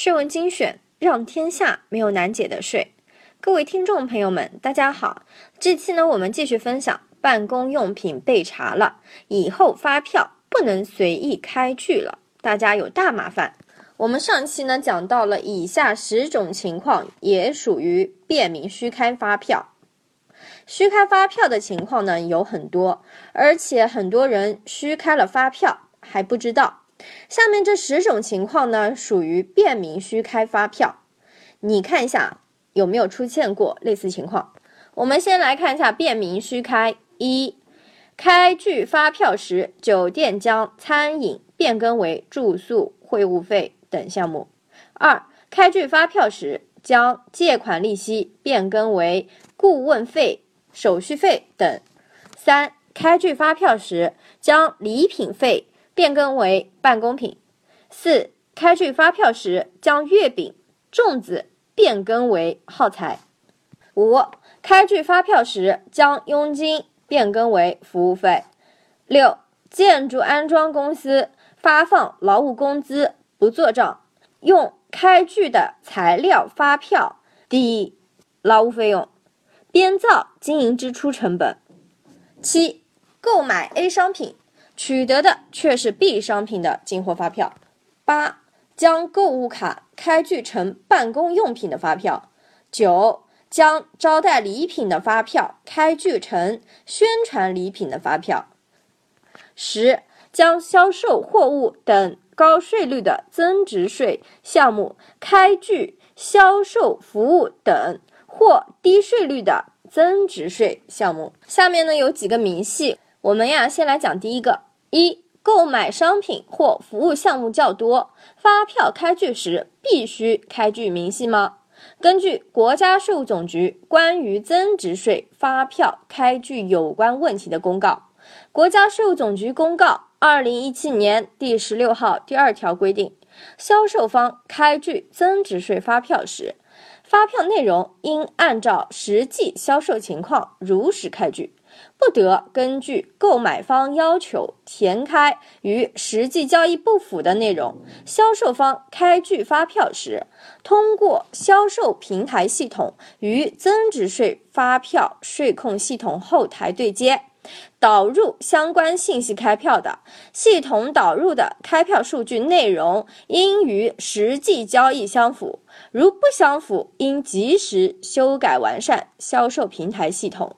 税问精选，让天下没有难解的税。各位听众朋友们，大家好。这期呢，我们继续分享办公用品被查了，以后发票不能随意开具了，大家有大麻烦。我们上期呢讲到了以下十种情况，也属于便民虚开发票。虚开发票的情况呢有很多，而且很多人虚开了发票还不知道。下面这十种情况呢，属于便民虚开发票，你看一下有没有出现过类似情况？我们先来看一下便民虚开：一、开具发票时，酒店将餐饮变更为住宿、会务费等项目；二、开具发票时，将借款利息变更为顾问费、手续费等；三、开具发票时，将礼品费。变更为办公品。四、开具发票时将月饼、粽子变更为耗材。五、开具发票时将佣金变更为服务费。六、建筑安装公司发放劳务工资不做账，用开具的材料发票抵劳务费用，编造经营支出成本。七、购买 A 商品。取得的却是 B 商品的进货发票。八、将购物卡开具成办公用品的发票。九、将招待礼品的发票开具成宣传礼品的发票。十、将销售货物等高税率的增值税项目开具销售服务等或低税率的增值税项目。下面呢有几个明细，我们呀先来讲第一个。一、购买商品或服务项目较多，发票开具时必须开具明细吗？根据国家税务总局关于增值税发票开具有关问题的公告，国家税务总局公告二零一七年第十六号第二条规定，销售方开具增值税发票时，发票内容应按照实际销售情况如实开具。不得根据购买方要求填开与实际交易不符的内容。销售方开具发票时，通过销售平台系统与增值税发票税控系统后台对接，导入相关信息开票的，系统导入的开票数据内容应与实际交易相符，如不相符，应及时修改完善销售平台系统。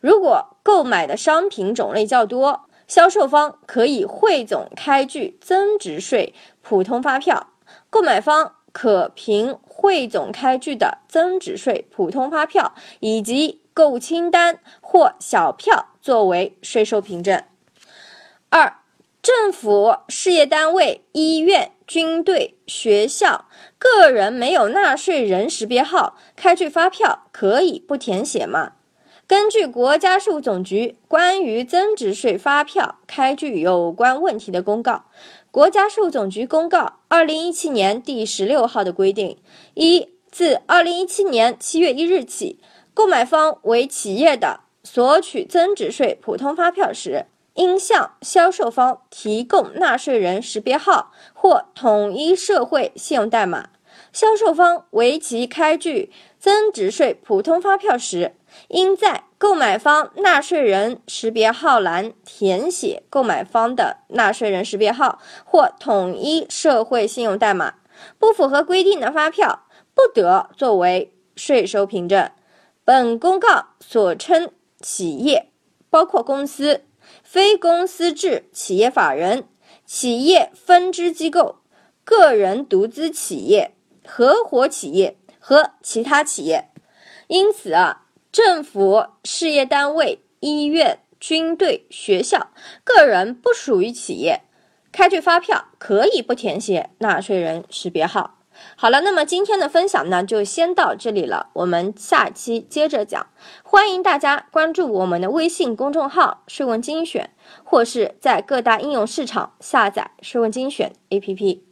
如果购买的商品种类较多，销售方可以汇总开具增值税普通发票，购买方可凭汇总开具的增值税普通发票以及购物清单或小票作为税收凭证。二、政府、事业单位、医院、军队、学校、个人没有纳税人识别号，开具发票可以不填写吗？根据国家税务总局关于增值税发票开具有关问题的公告，国家税务总局公告二零一七年第十六号的规定：一、自二零一七年七月一日起，购买方为企业的，索取增值税普通发票时，应向销售方提供纳税人识别号或统一社会信用代码。销售方为其开具增值税普通发票时，应在购买方纳税人识别号栏填写购买方的纳税人识别号或统一社会信用代码。不符合规定的发票不得作为税收凭证。本公告所称企业，包括公司、非公司制企业法人、企业分支机构、个人独资企业、合伙企业和其他企业。因此啊。政府、事业单位、医院、军队、学校、个人不属于企业，开具发票可以不填写纳税人识别号。好了，那么今天的分享呢，就先到这里了，我们下期接着讲。欢迎大家关注我们的微信公众号“税问精选”，或是在各大应用市场下载“税问精选 ”APP。